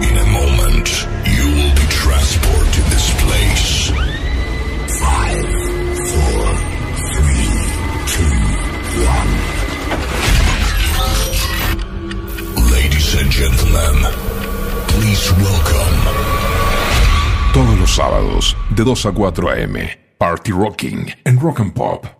And in a moment, you will be transported to this place. Five, four, three, two, one. Ladies and gentlemen, please welcome. Todos los sábados, de 2 a 4 a.m., Party Rocking en Rock and Pop.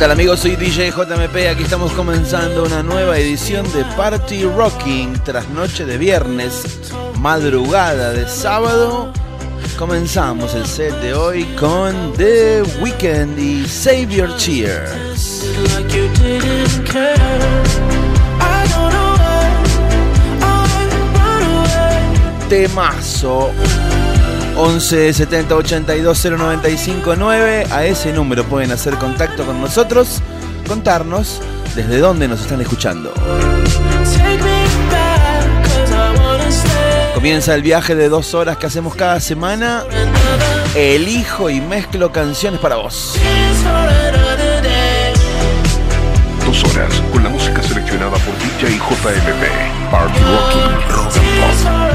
Tal amigos? Soy DJ JMP, aquí estamos comenzando una nueva edición de Party Rocking tras noche de viernes, madrugada de sábado. Comenzamos el set de hoy con The Weeknd y Save Your away. Temazo. 11 70 82 095 9. A ese número pueden hacer contacto con nosotros, contarnos desde dónde nos están escuchando. Comienza el viaje de dos horas que hacemos cada semana. Elijo y mezclo canciones para vos. Dos horas con la música seleccionada por DJ JMP. Party Rocking Rock and Pop.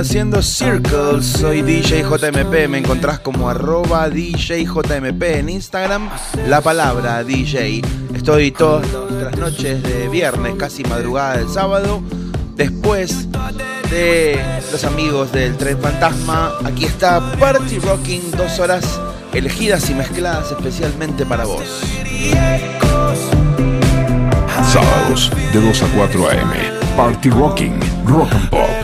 haciendo circles. Soy DJ JMP, me encontrás como arroba DJ en Instagram, la palabra DJ. Estoy todas las noches de viernes, casi madrugada del sábado, después de los amigos del Tren Fantasma. Aquí está Party Rocking, dos horas elegidas y mezcladas especialmente para vos. Sábados de 2 a 4 a.m. Party Rocking, Rock and Pop.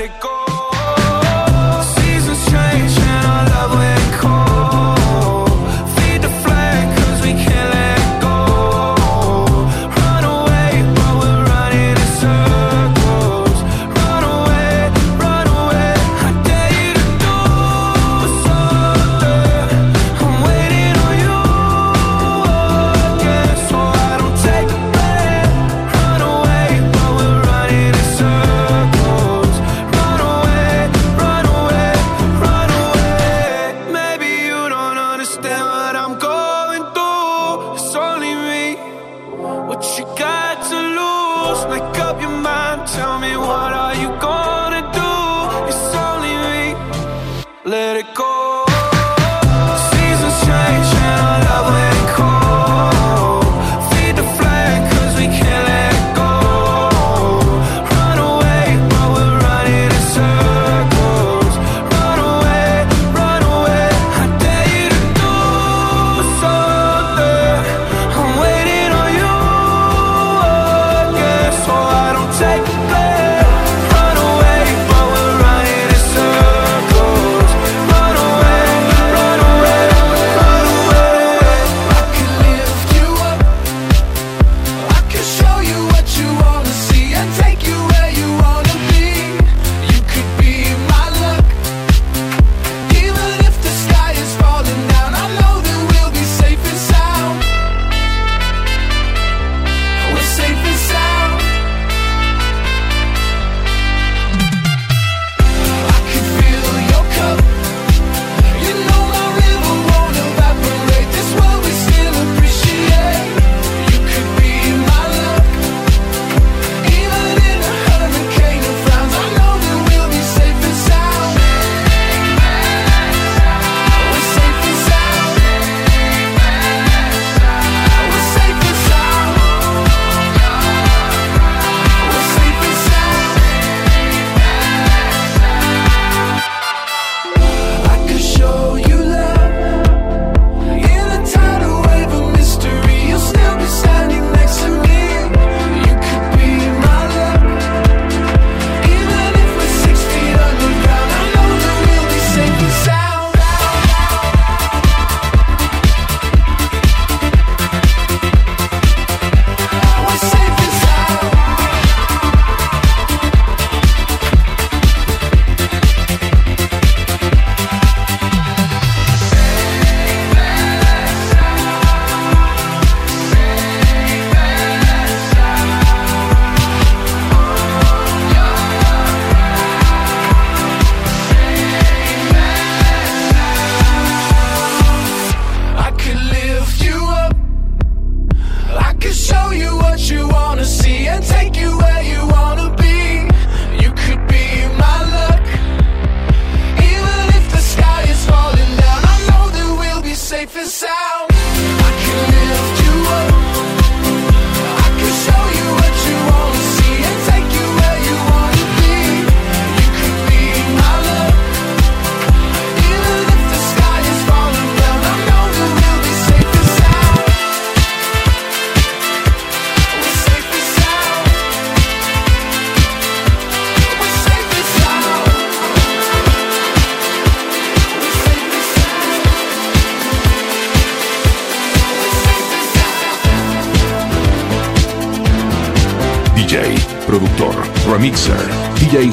Just make up your mind, tell me what I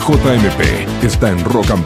JMP está en Rock and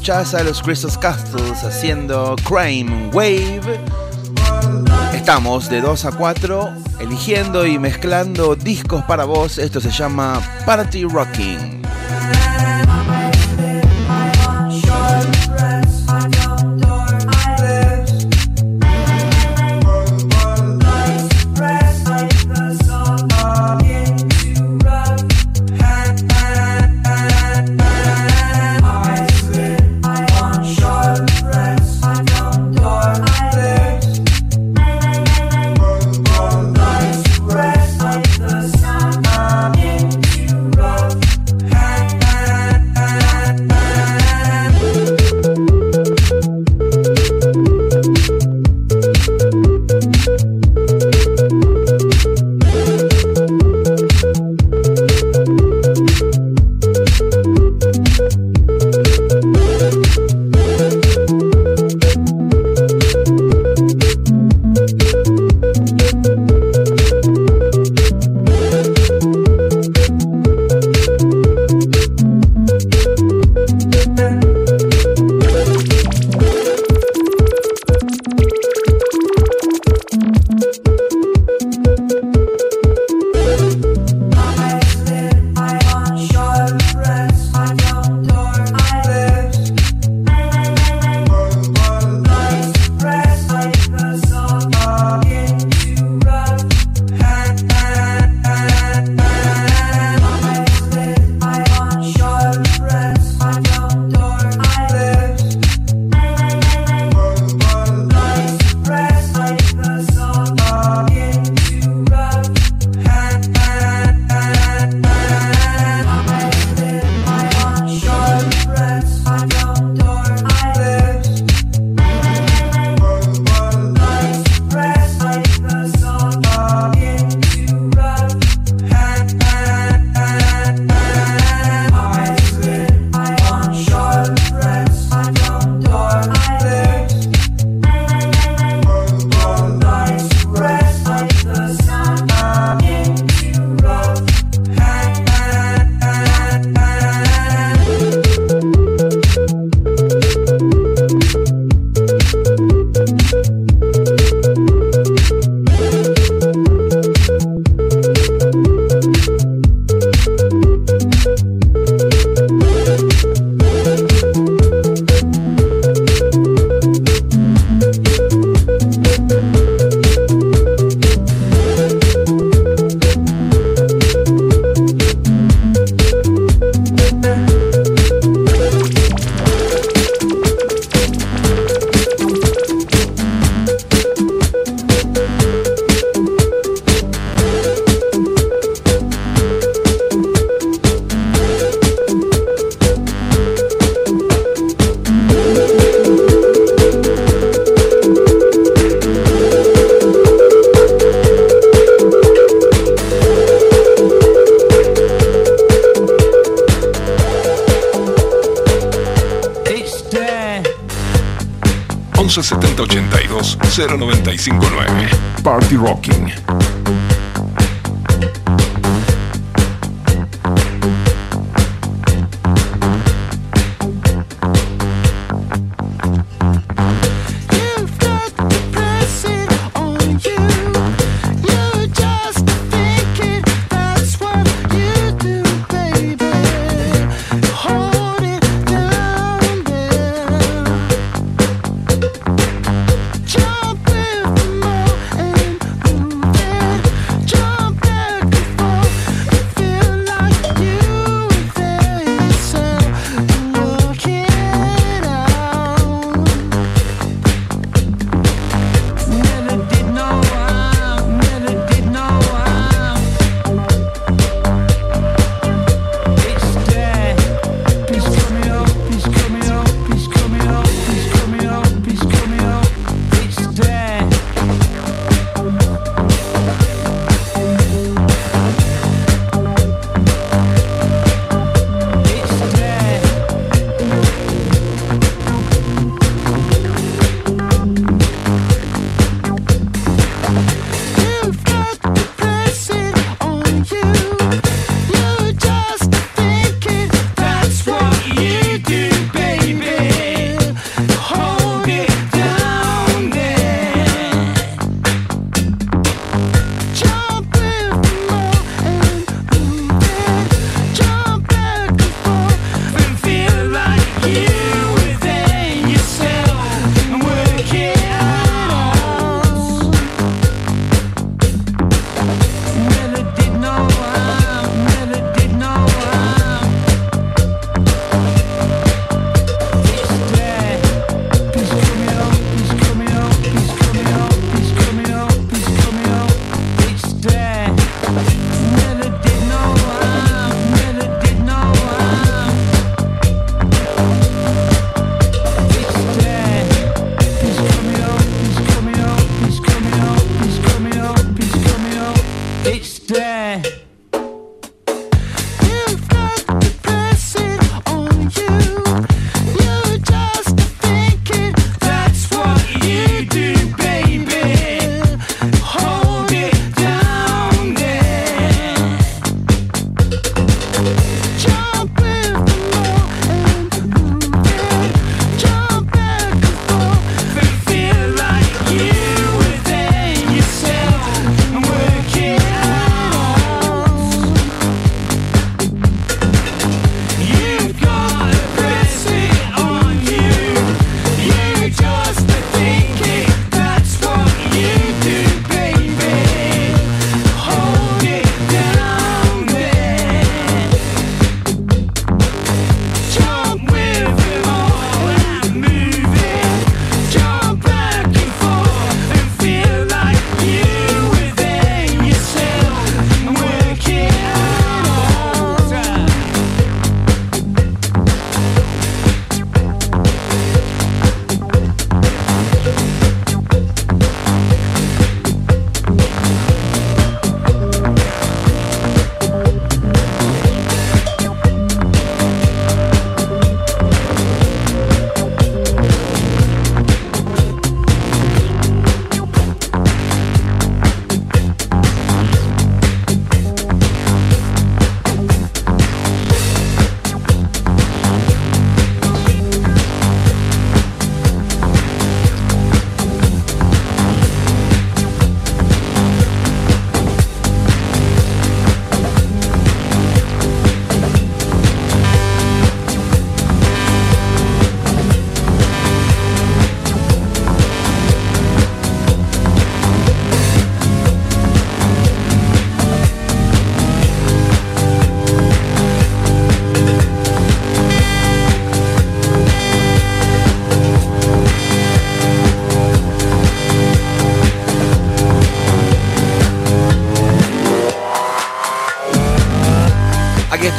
escuchás a los Crystals Castles haciendo Crime Wave. Estamos de 2 a 4 eligiendo y mezclando discos para vos. Esto se llama Party Rocking.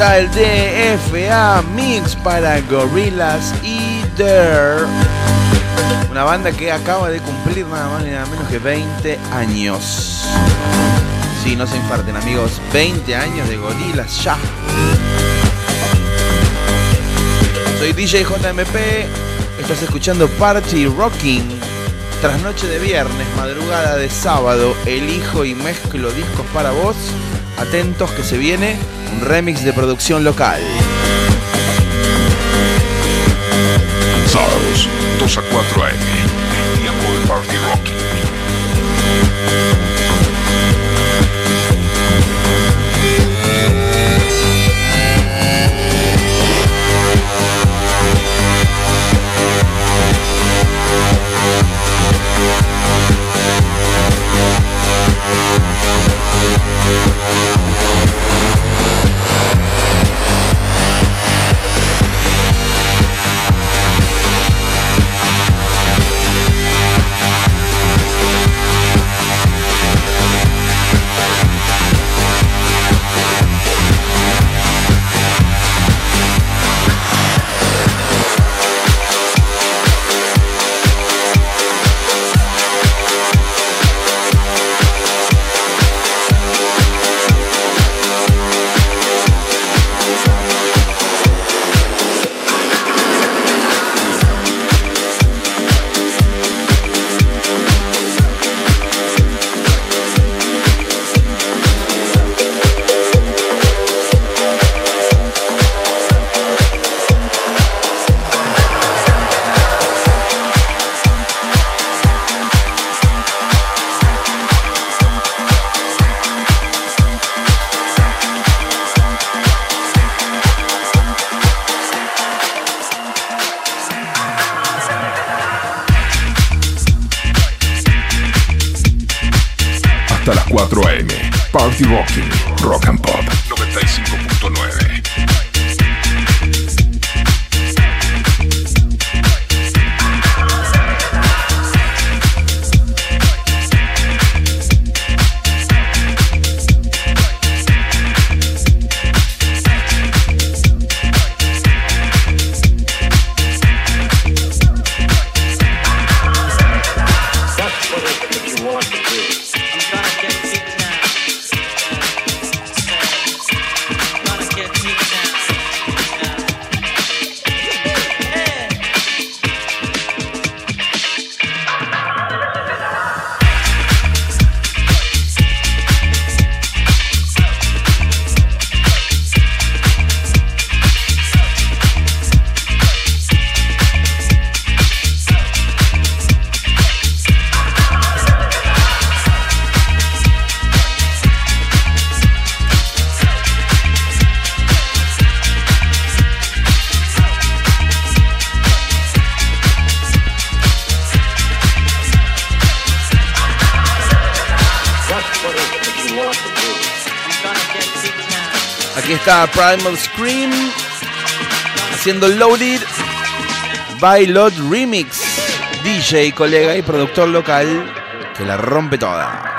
está el DFA Mix para Gorillaz Eater. Una banda que acaba de cumplir nada más ni nada menos que 20 años. Sí, no se infarten amigos, 20 años de Gorillaz ya. Soy DJ JMP, estás escuchando Party Rocking. Tras noche de viernes, madrugada de sábado, elijo y mezclo discos para vos. Atentos que se viene un remix de producción local. Sábados, a Primal Scream haciendo Loaded by Lot Remix, DJ, colega y productor local que la rompe toda.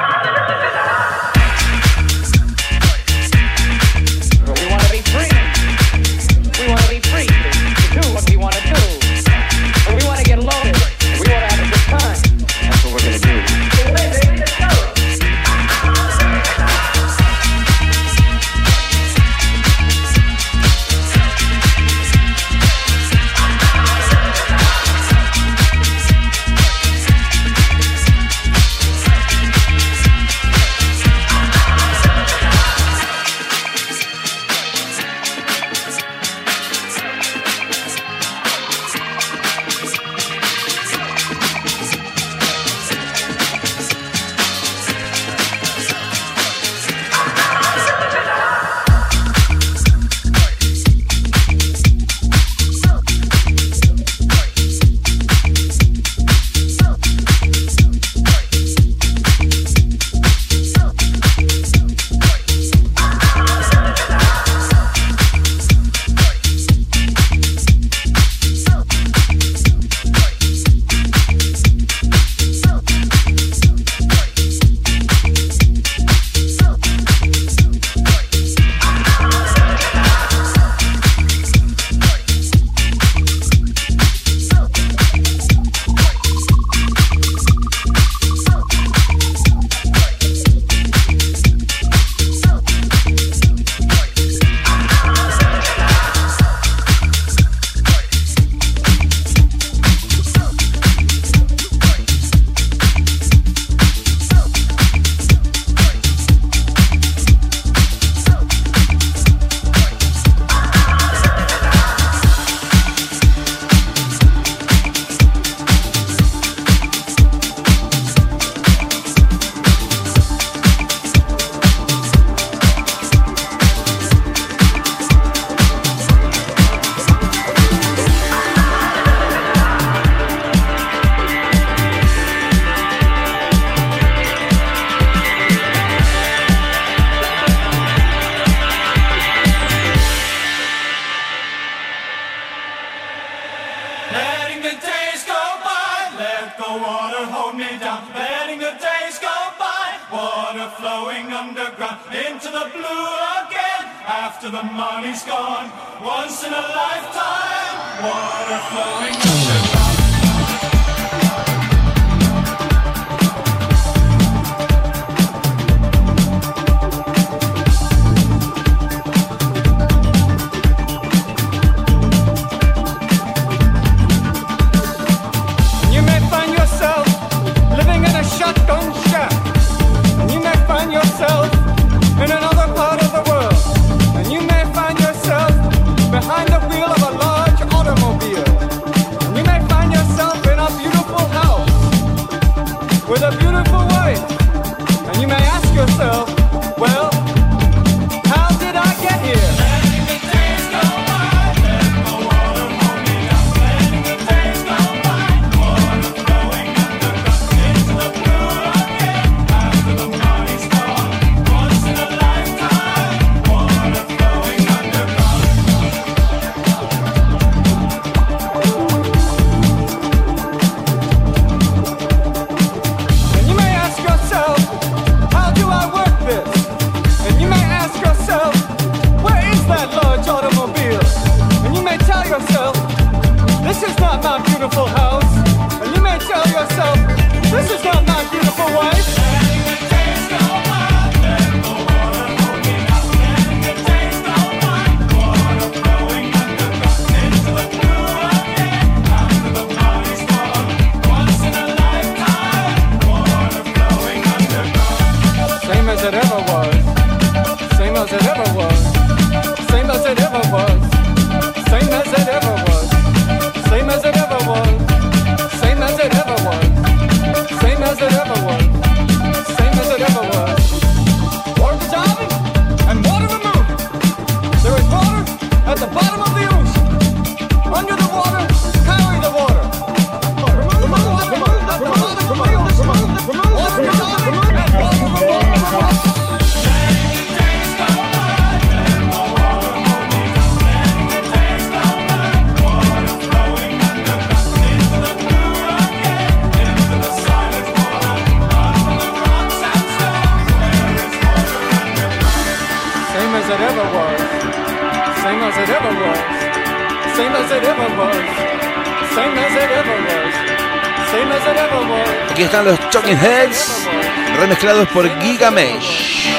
Gilgamesh.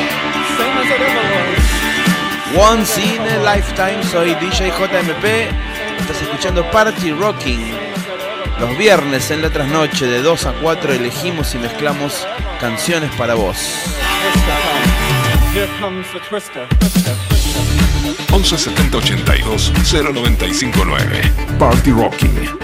Once in a Lifetime, soy DJ JMP. Estás escuchando Party Rocking. Los viernes en la trasnoche de 2 a 4 elegimos y mezclamos canciones para vos. 117082 0959 Party Rocking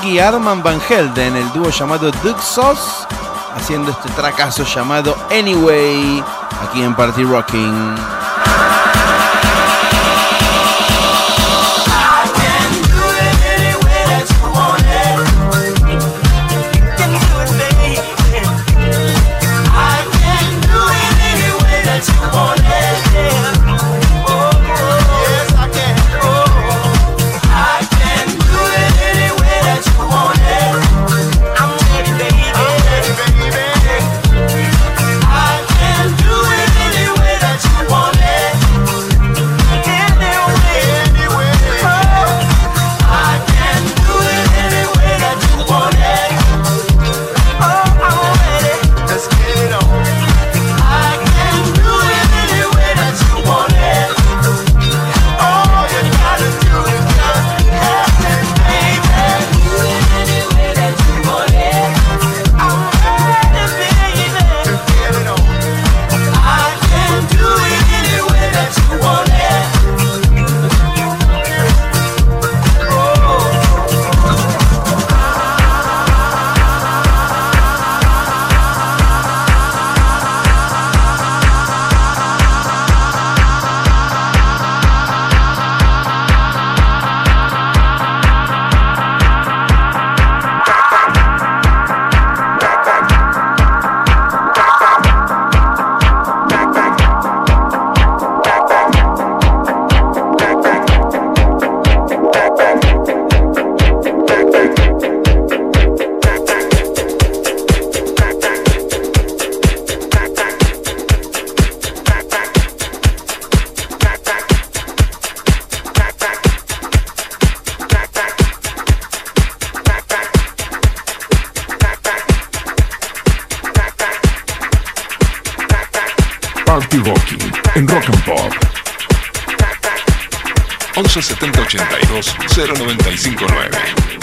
Mark y Arman Van Helden, el dúo llamado Duke Sauce, haciendo este tracazo llamado Anyway, aquí en Party Rocking.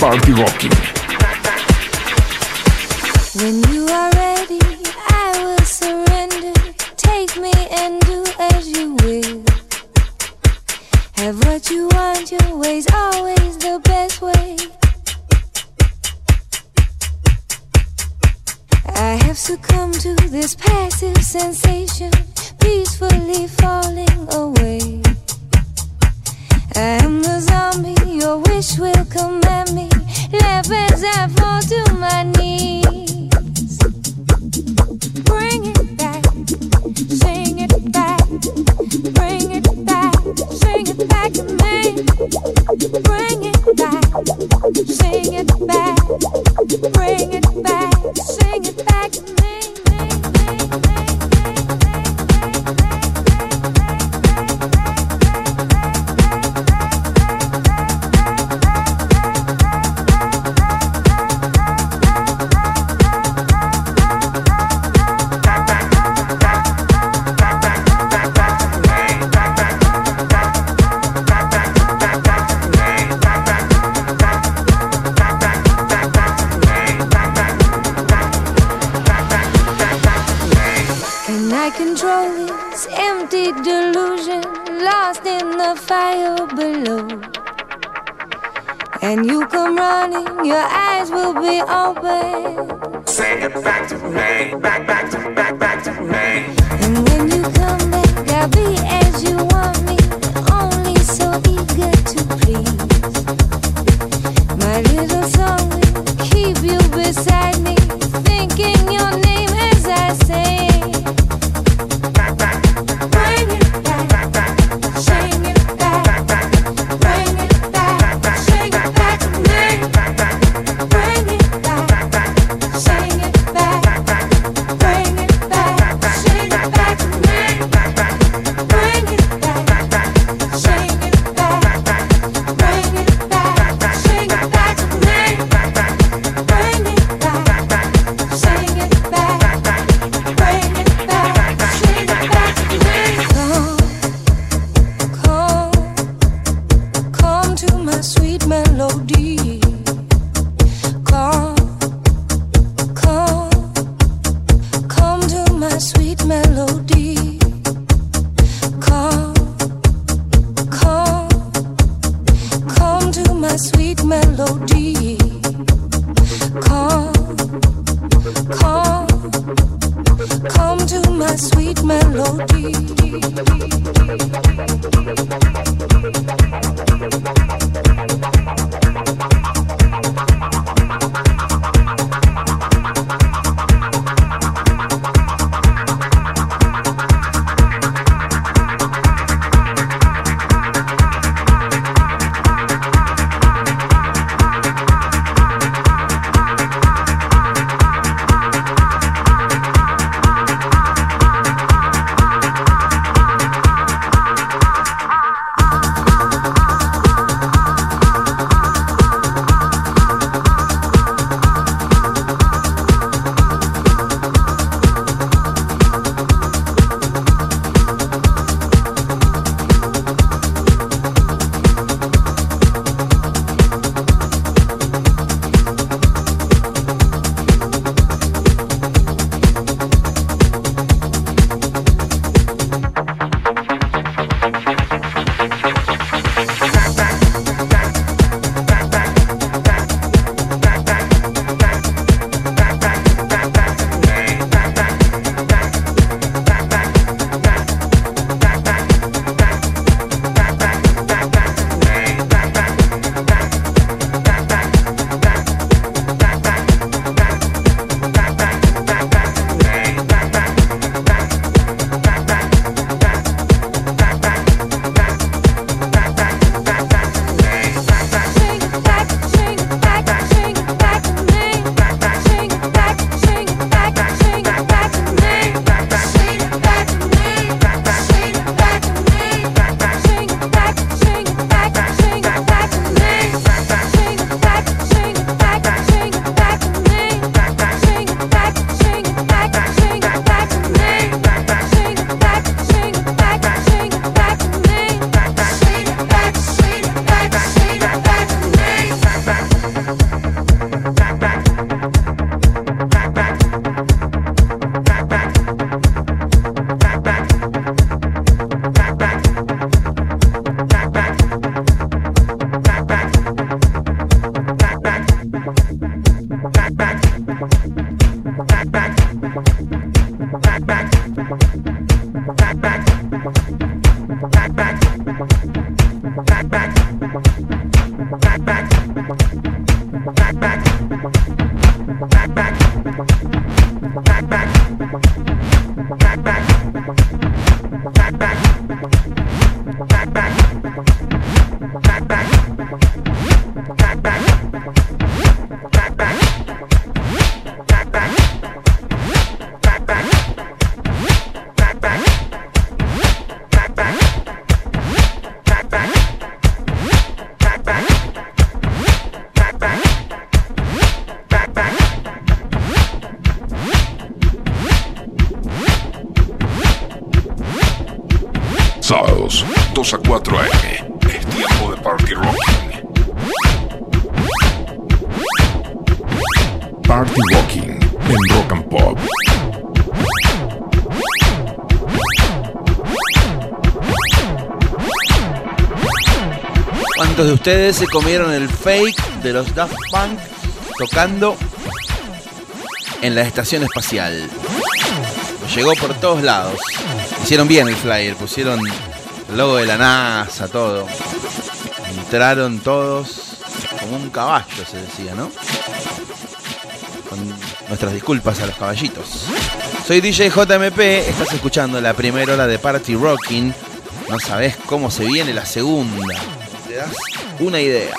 Party Rocking. 2 a 4 am. Es tiempo de Party Rocking. Party Rocking en Rock and Pop. ¿Cuántos de ustedes se comieron el fake de los Daft Punk tocando en la estación espacial? Llegó por todos lados. Hicieron bien el flyer, pusieron el logo de la NASA, todo. Entraron todos como un caballo, se decía, ¿no? Con nuestras disculpas a los caballitos. Soy DJ JMP, estás escuchando la primera hora de Party Rocking. No sabes cómo se viene la segunda. Te das una idea.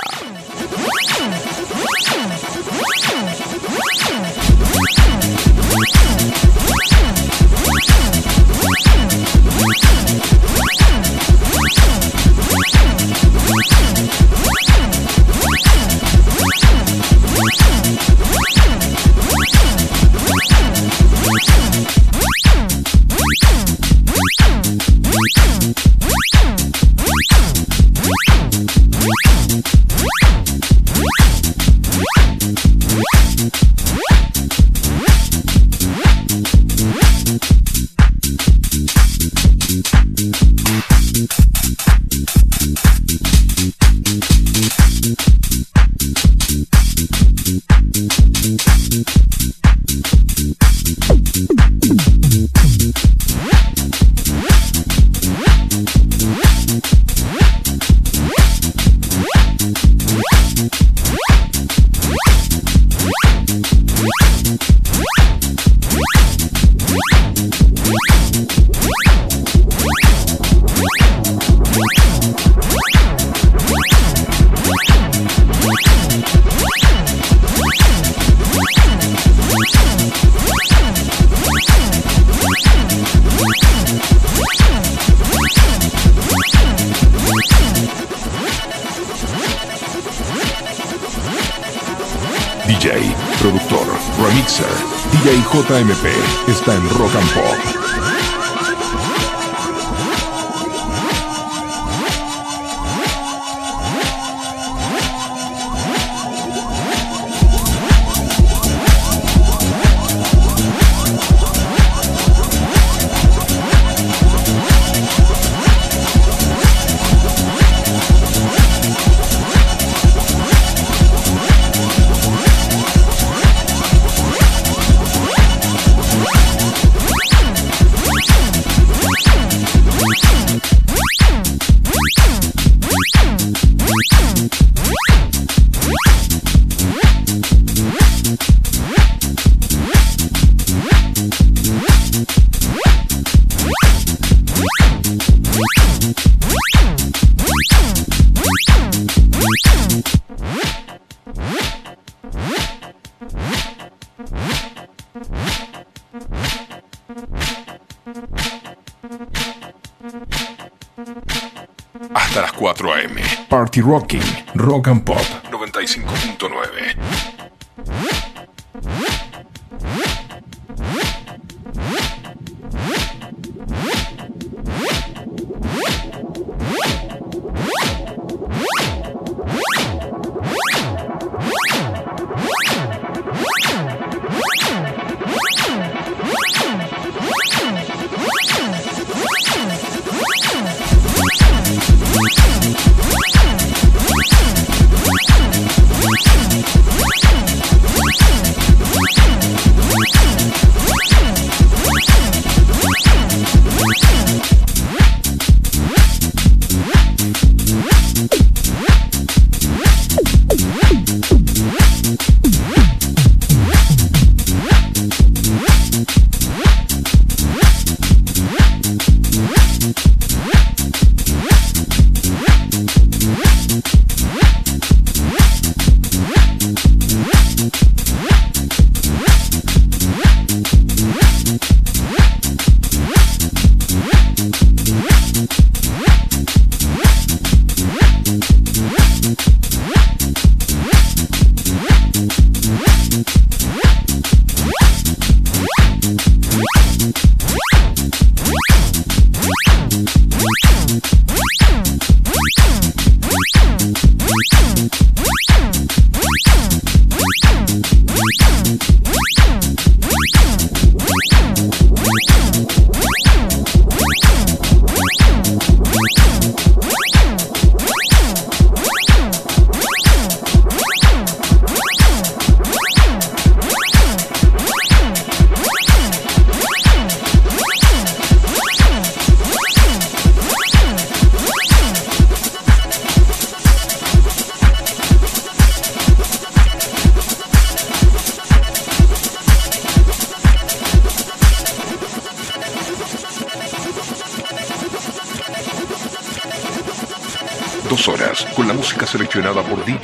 Hasta las 4 a.m. Party Rocking, Rock and Pop 95.9.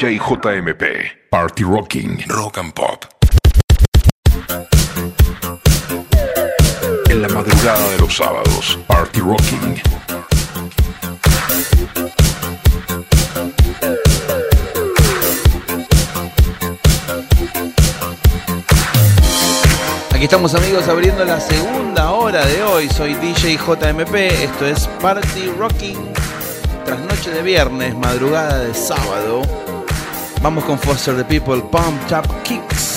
DJ JMP. Party Rocking, Rock and Pop. En la madrugada de los sábados, Party Rocking. Aquí estamos amigos abriendo la segunda hora de hoy. Soy DJ JMP. Esto es Party Rocking. Tras noche de viernes, madrugada de sábado. Vamos con Foster the People, Pump Tap Kicks.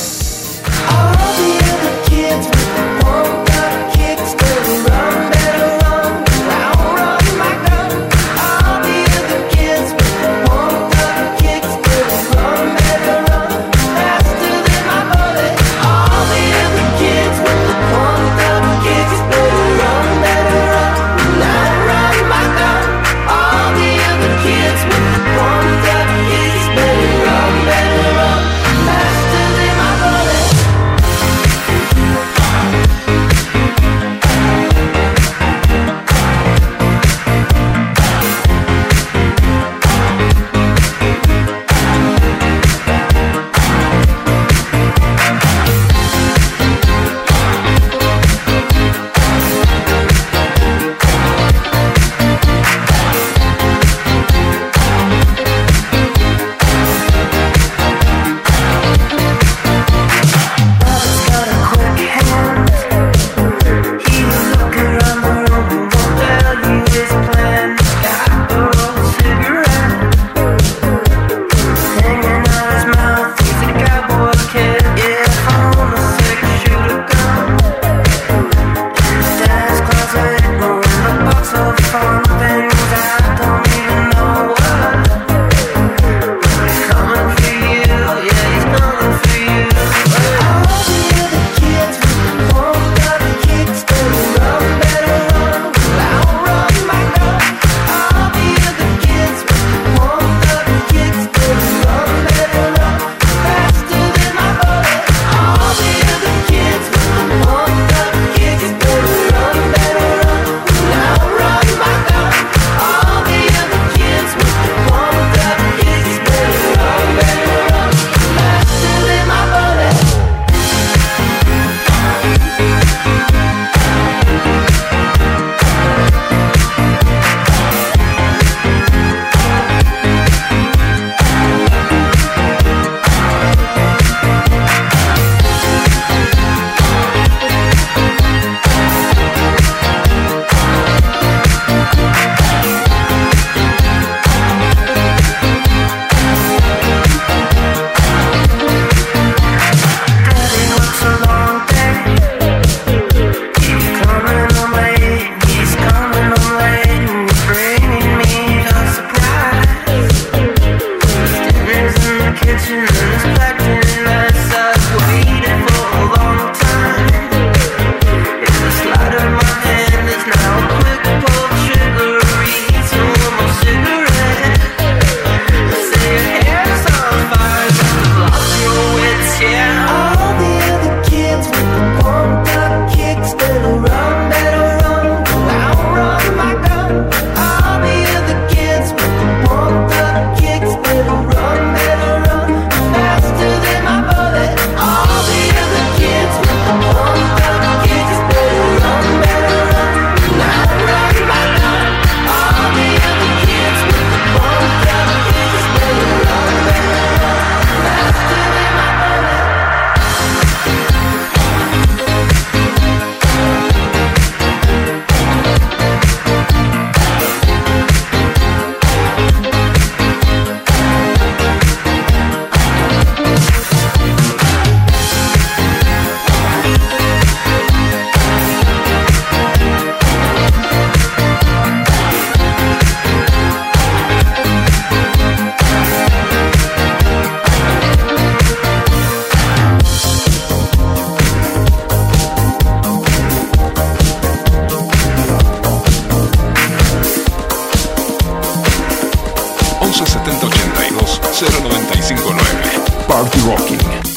11 70 82 095 9. Party Rocking.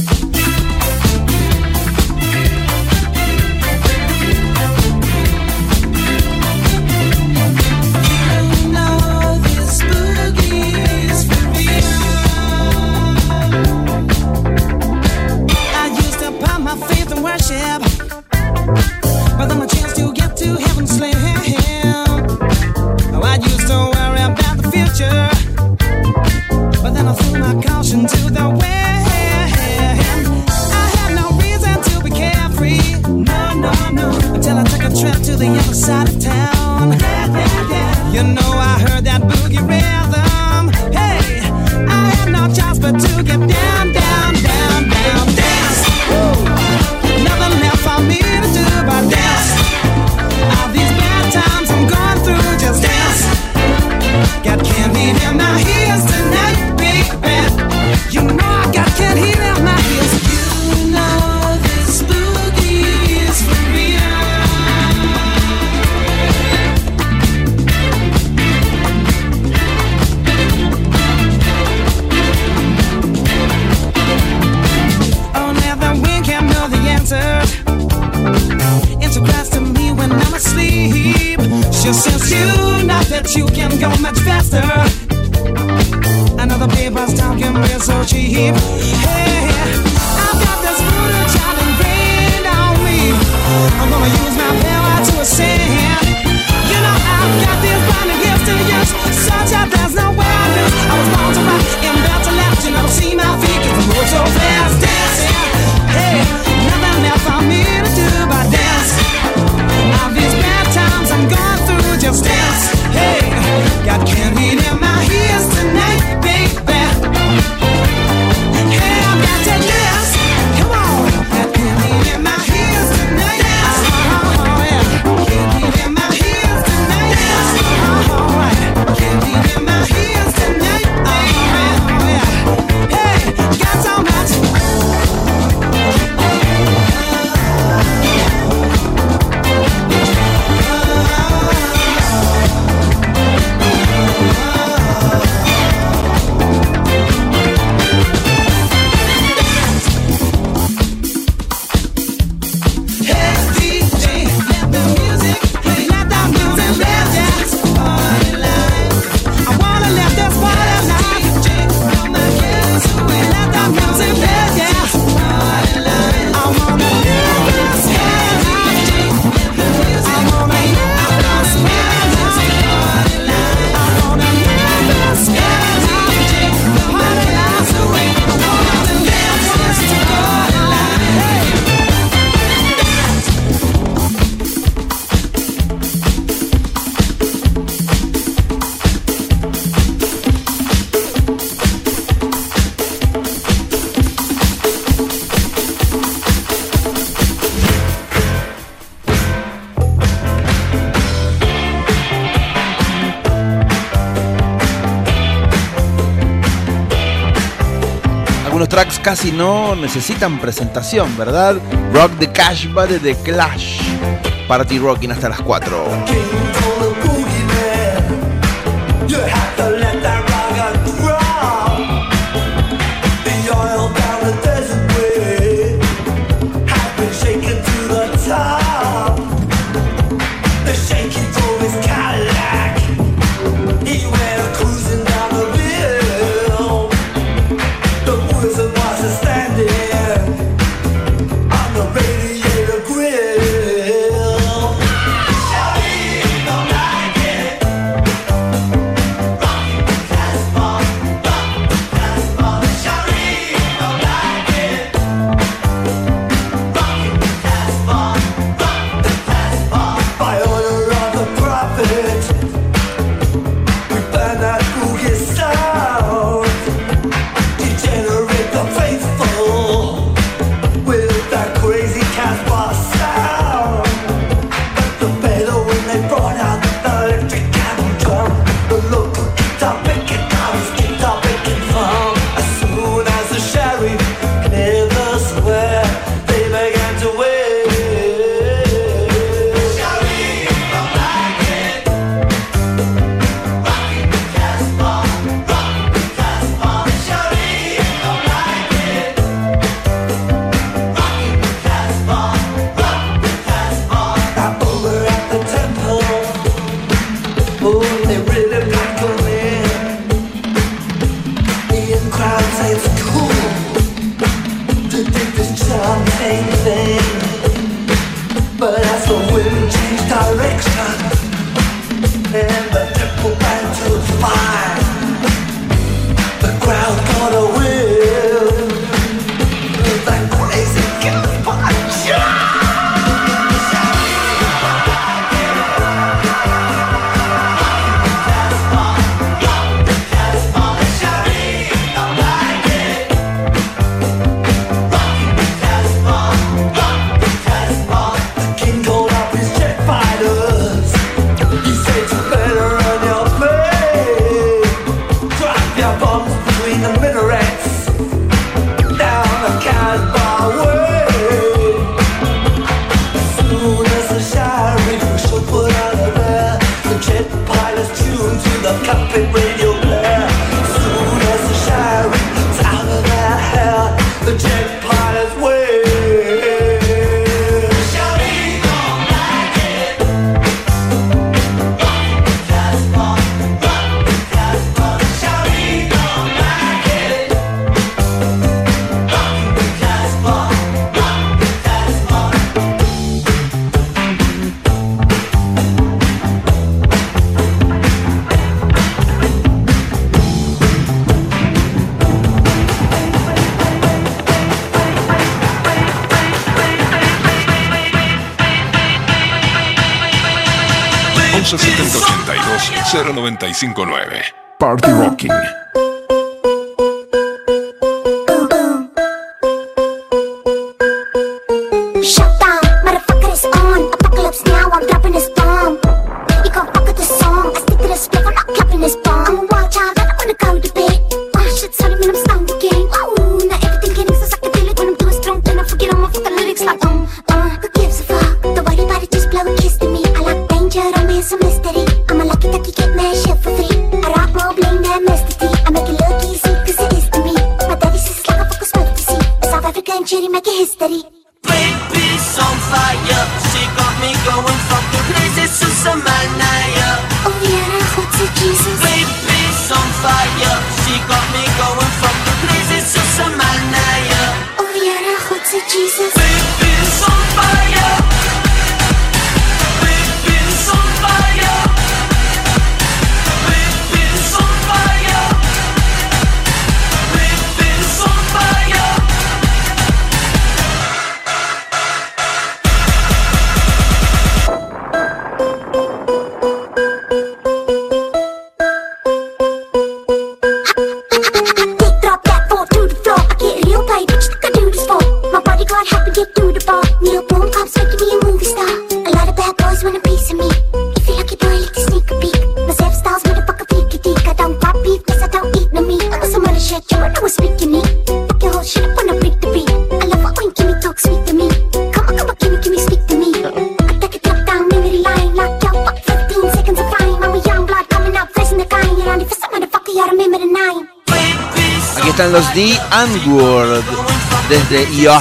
algunos tracks casi no necesitan presentación, ¿verdad? Rock the Cash va de The Clash. Party Rocking hasta las 4. 959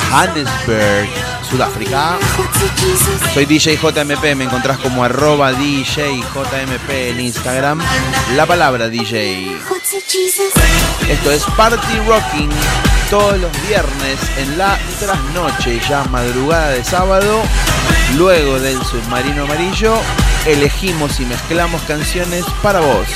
Johannesburg, Sudáfrica. Soy DJ JMP, me encontrás como arroba DJ en Instagram. La palabra DJ. Esto es Party Rocking todos los viernes en la trasnoche, ya madrugada de sábado, luego del submarino amarillo, elegimos y mezclamos canciones para vos.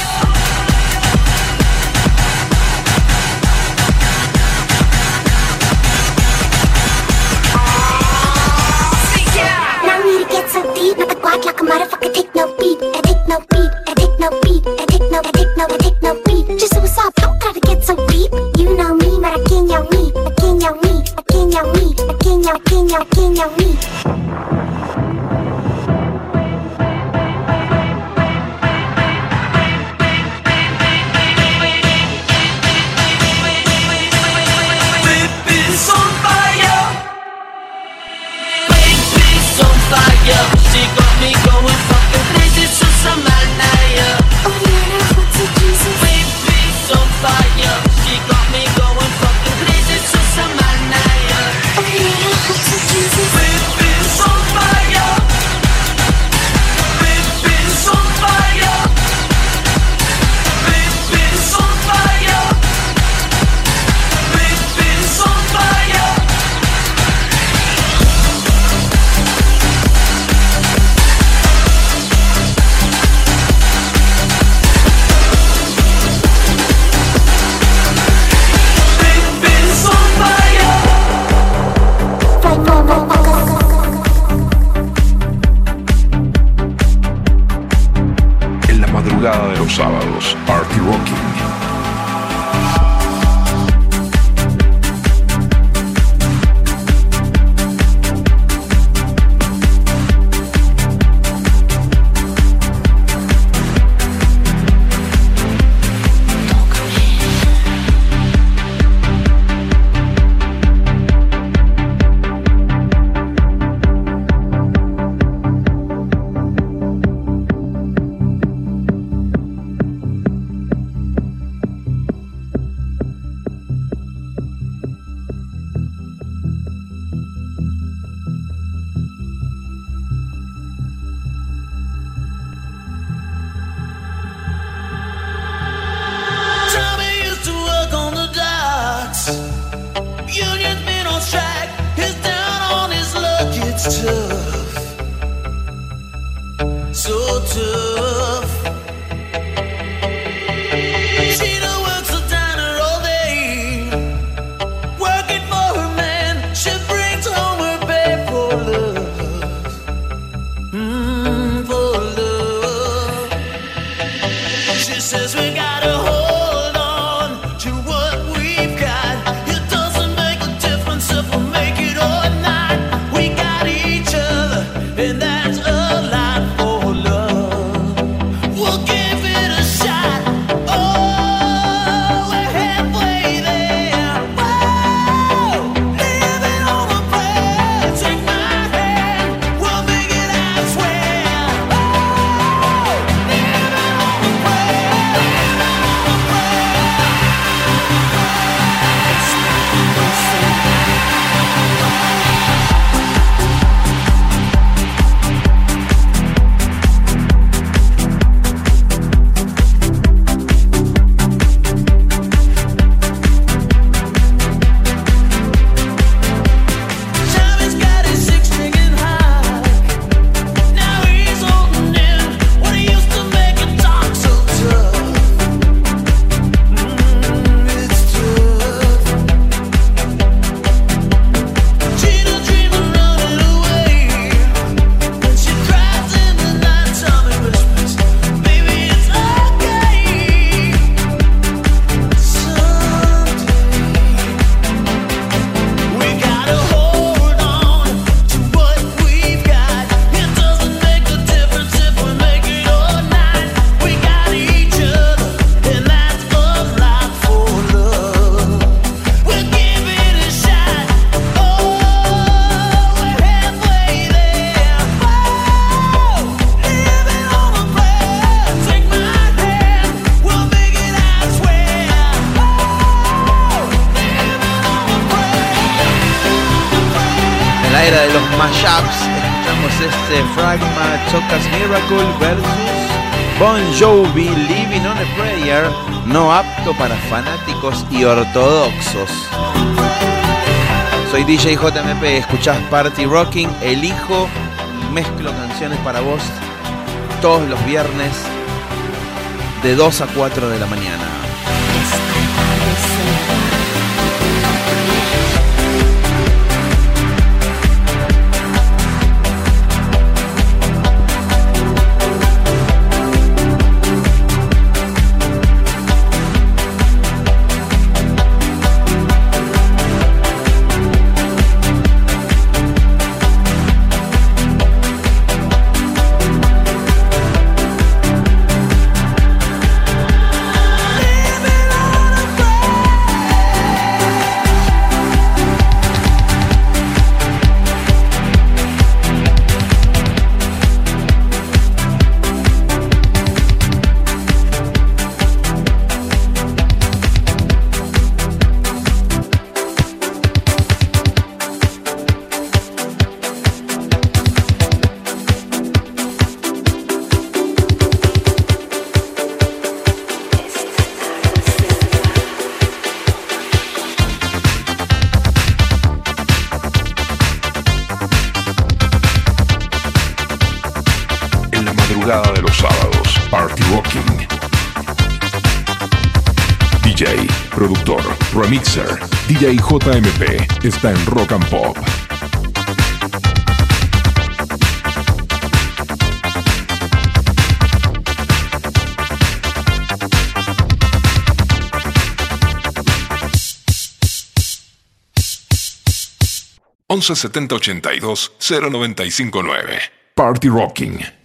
y ortodoxos. Soy DJ JMP, escuchás Party Rocking, elijo mezclo canciones para vos todos los viernes de 2 a 4 de la mañana. JMP está en Rock and Pop. Once setenta ochenta y dos cero noventa y cinco nueve. Party Rocking.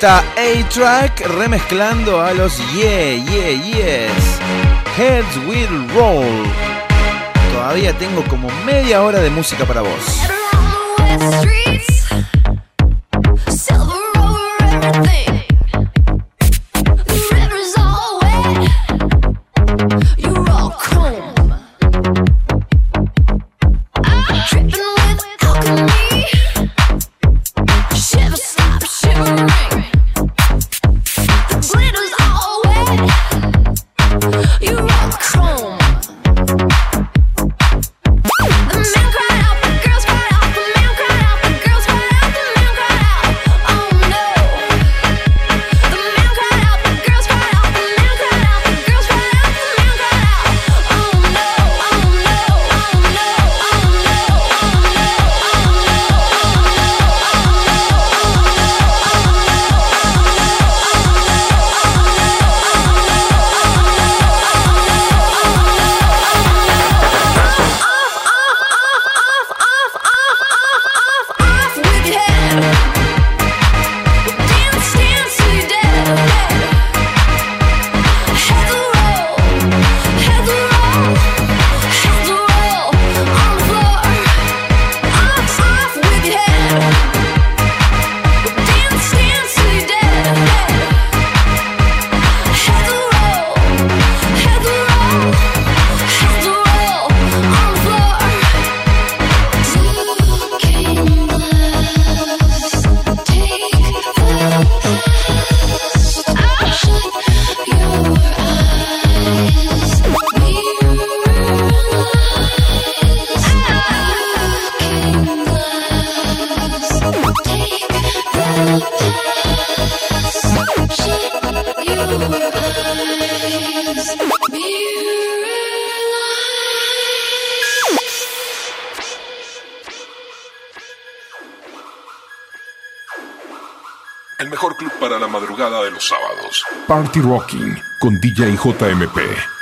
está A-Track remezclando a los Yeah, Yeah, Yes. Heads Will Roll. Todavía tengo como media hora de música para vos. JMP.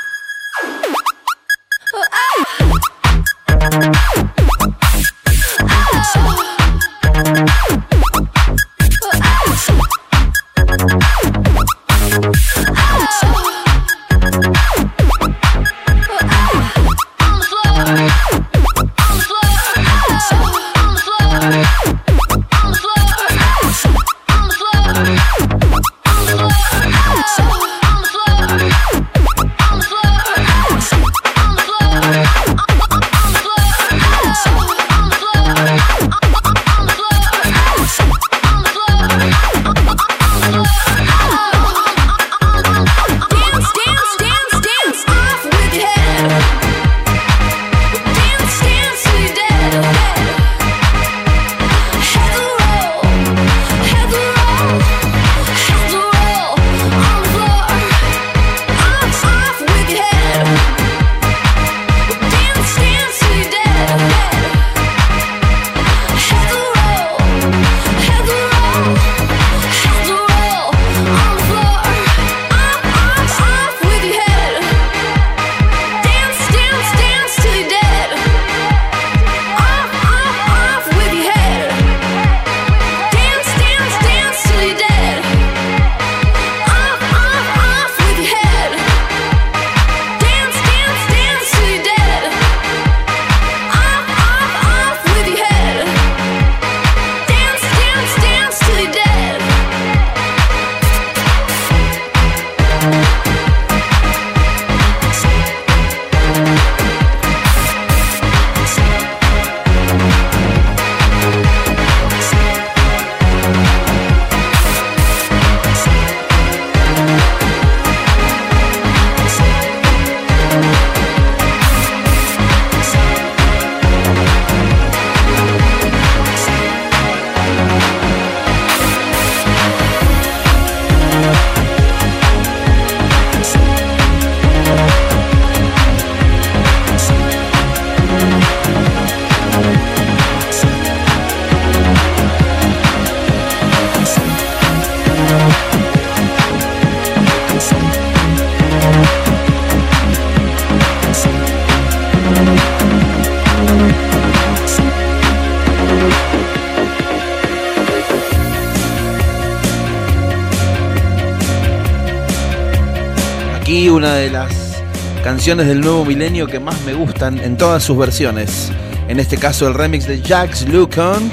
canciones del nuevo milenio que más me gustan en todas sus versiones. En este caso el remix de Jax Lucant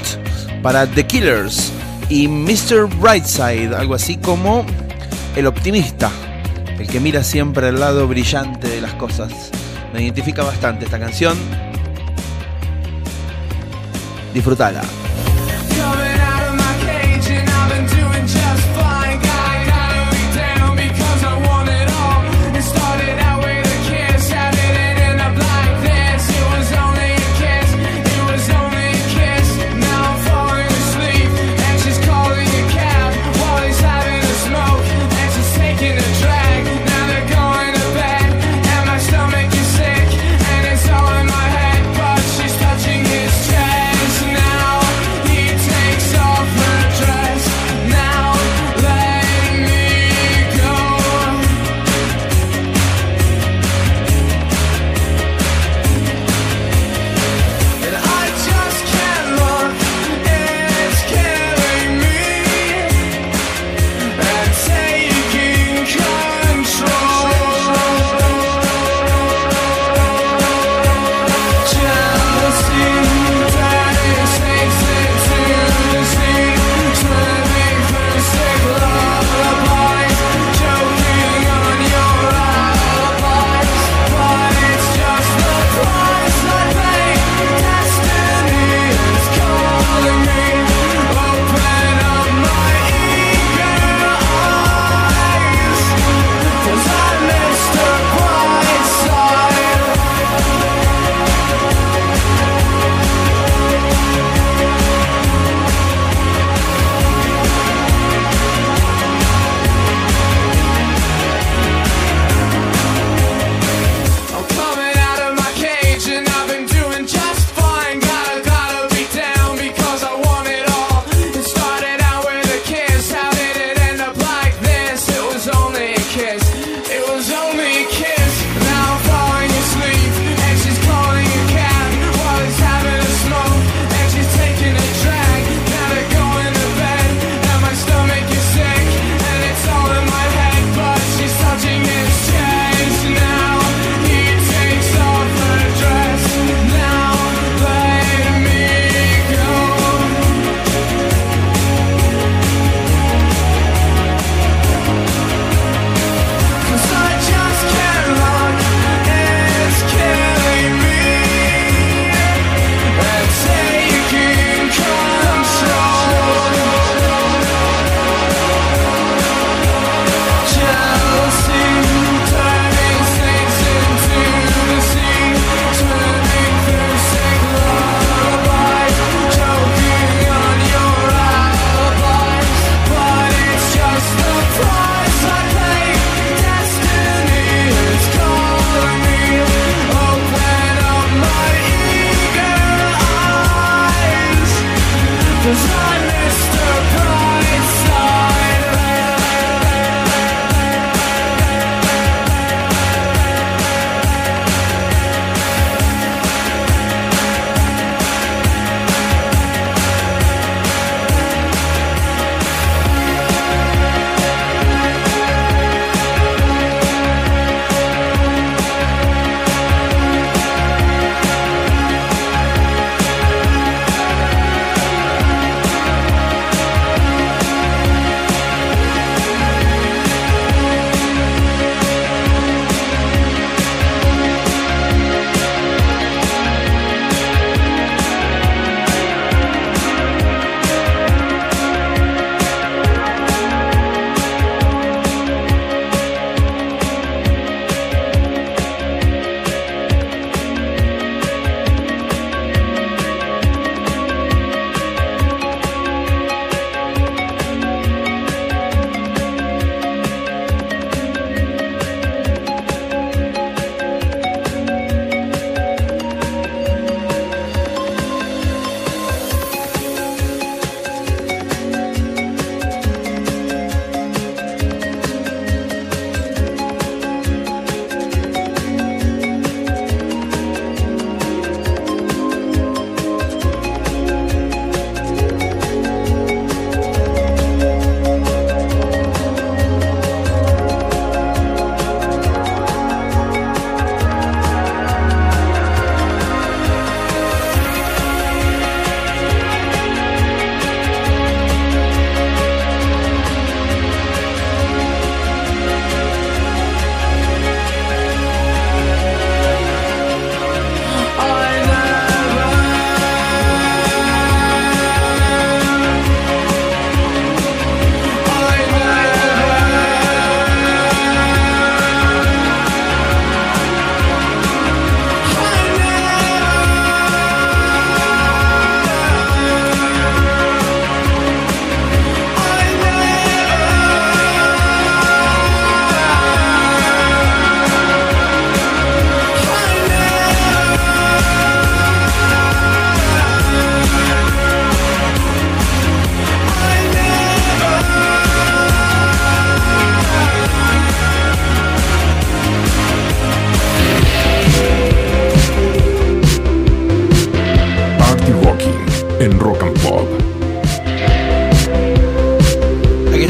para The Killers y Mr. Brightside, algo así como el optimista, el que mira siempre el lado brillante de las cosas. Me identifica bastante esta canción. Disfrutala.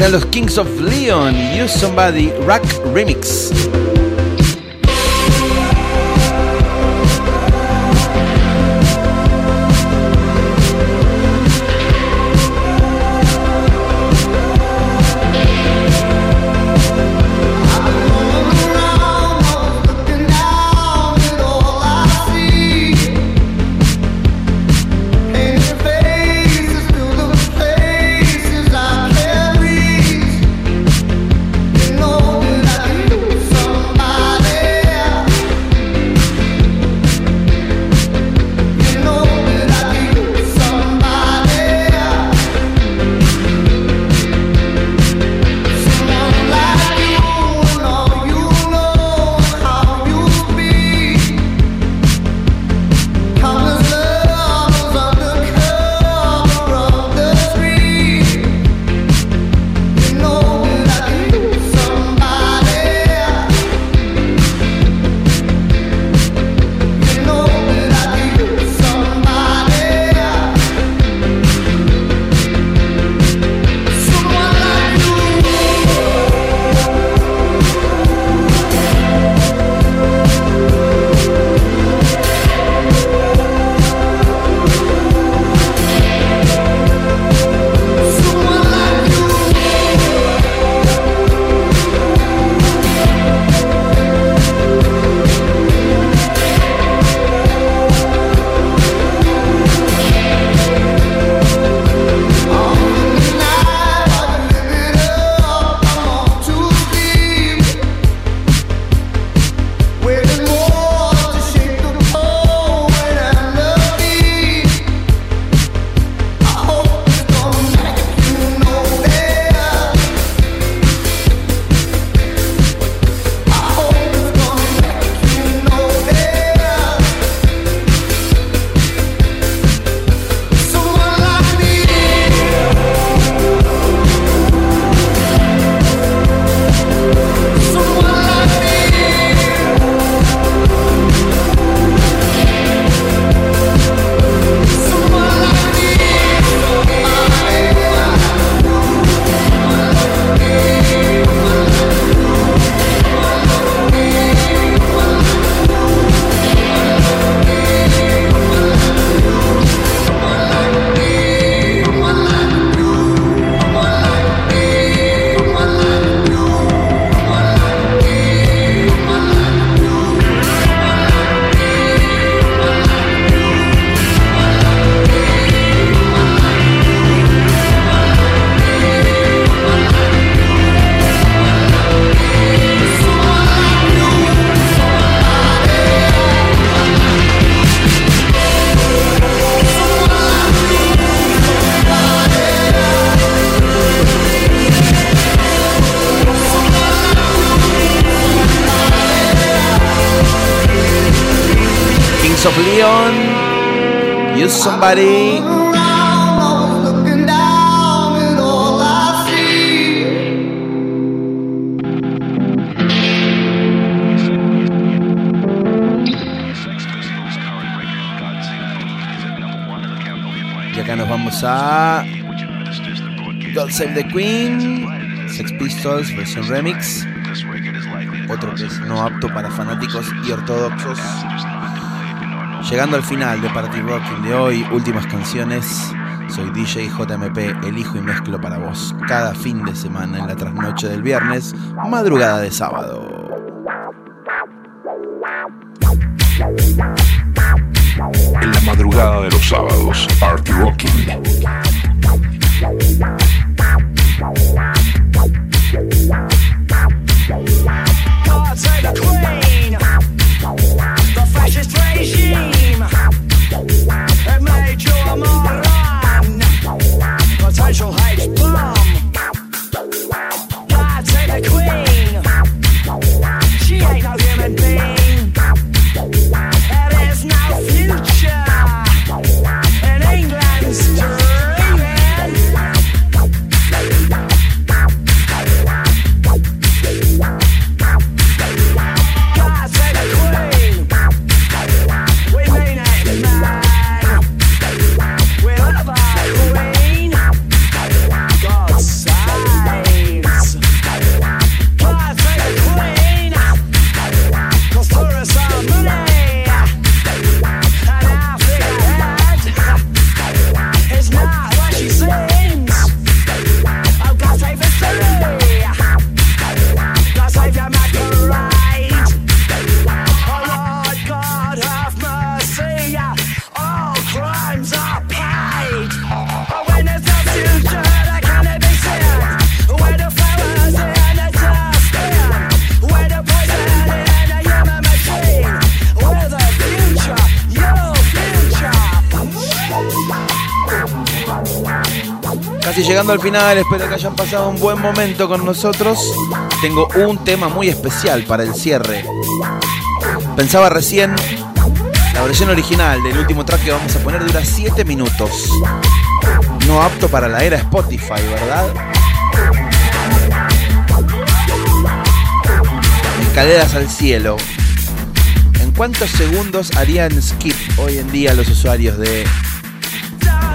Los Kings of Leon, Use Somebody, Rack Remix. Of Leon. Y acá nos vamos a God Save the Queen, Sex Pistols, versión remix. Otro que es no apto para fanáticos y ortodoxos. Llegando al final de Party Rocking de hoy, últimas canciones. Soy DJ JMP, elijo y mezclo para vos cada fin de semana en la trasnoche del viernes, madrugada de sábado. En la madrugada de los sábados, Party Rocking. Al final, espero que hayan pasado un buen momento con nosotros. Tengo un tema muy especial para el cierre. Pensaba recién, la versión original del último track que vamos a poner dura 7 minutos. No apto para la era Spotify, ¿verdad? Escaleras al cielo. ¿En cuántos segundos harían skip hoy en día los usuarios de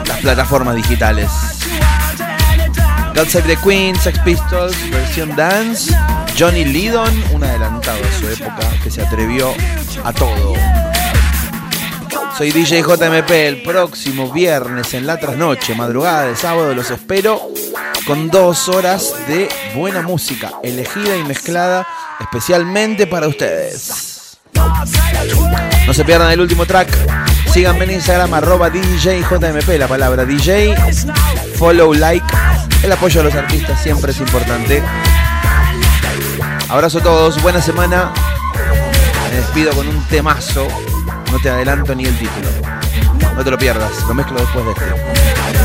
las plataformas digitales? God Save the Queen, Sex Pistols, versión dance. Johnny Lydon, un adelantado a su época que se atrevió a todo. Soy DJ JMP el próximo viernes en la trasnoche, madrugada de sábado, los espero con dos horas de buena música, elegida y mezclada especialmente para ustedes. No se pierdan el último track. Síganme en Instagram arroba DJJMP, la palabra DJ. Follow, like. El apoyo a los artistas siempre es importante. Abrazo a todos, buena semana. Me despido con un temazo. No te adelanto ni el título. No te lo pierdas, lo mezclo después de este.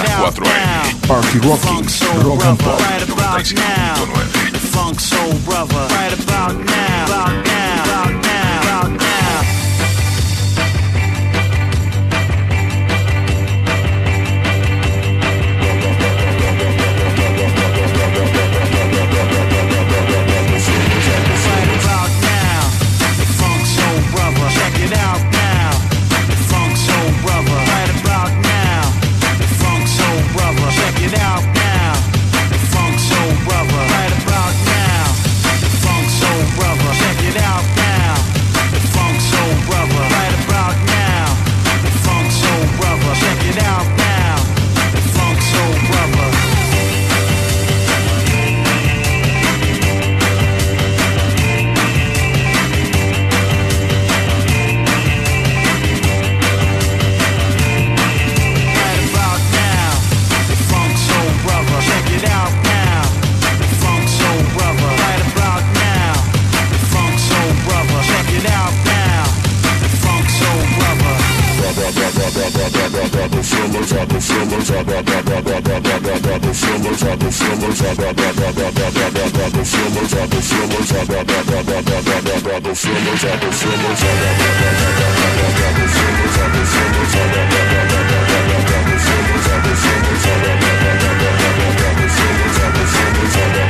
104 Party Rockings, Rock and Pop. 95.9 Funk Soul Brother, right about now, about now, about now, about now. feelers, I go feelers, I go feelers, I go feelers, I go feelers, I go feelers, I go feelers, I go feelers, I go feelers, I go feelers, I go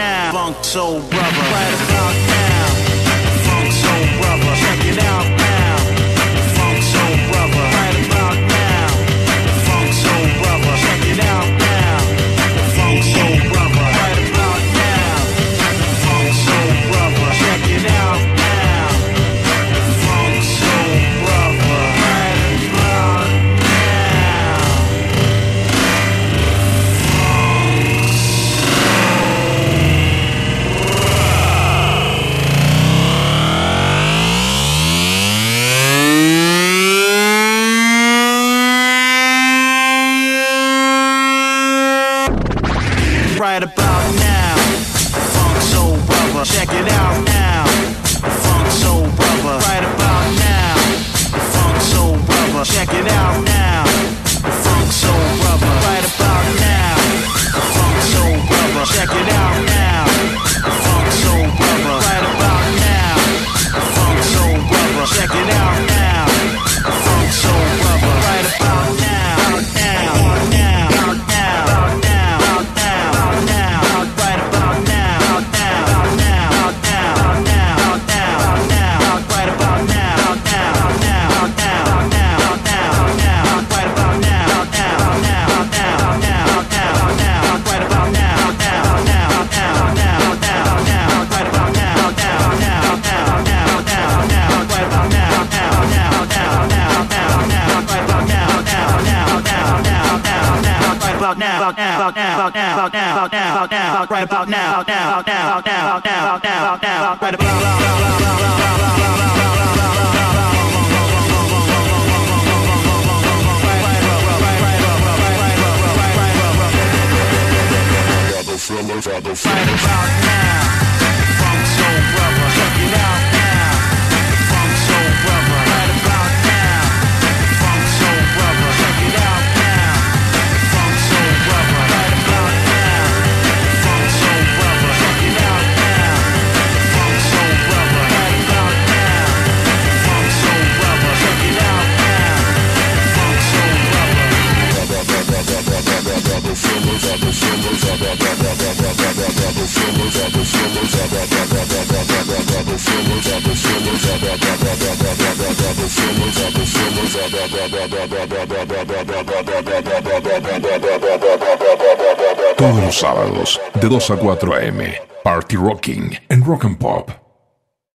now. Funk Soul Brother. right about now, now, now, now, now, now, now, right about now. Right about now. Todos los sábados de 2 a 4 a.m. Party Rocking en Rock and Pop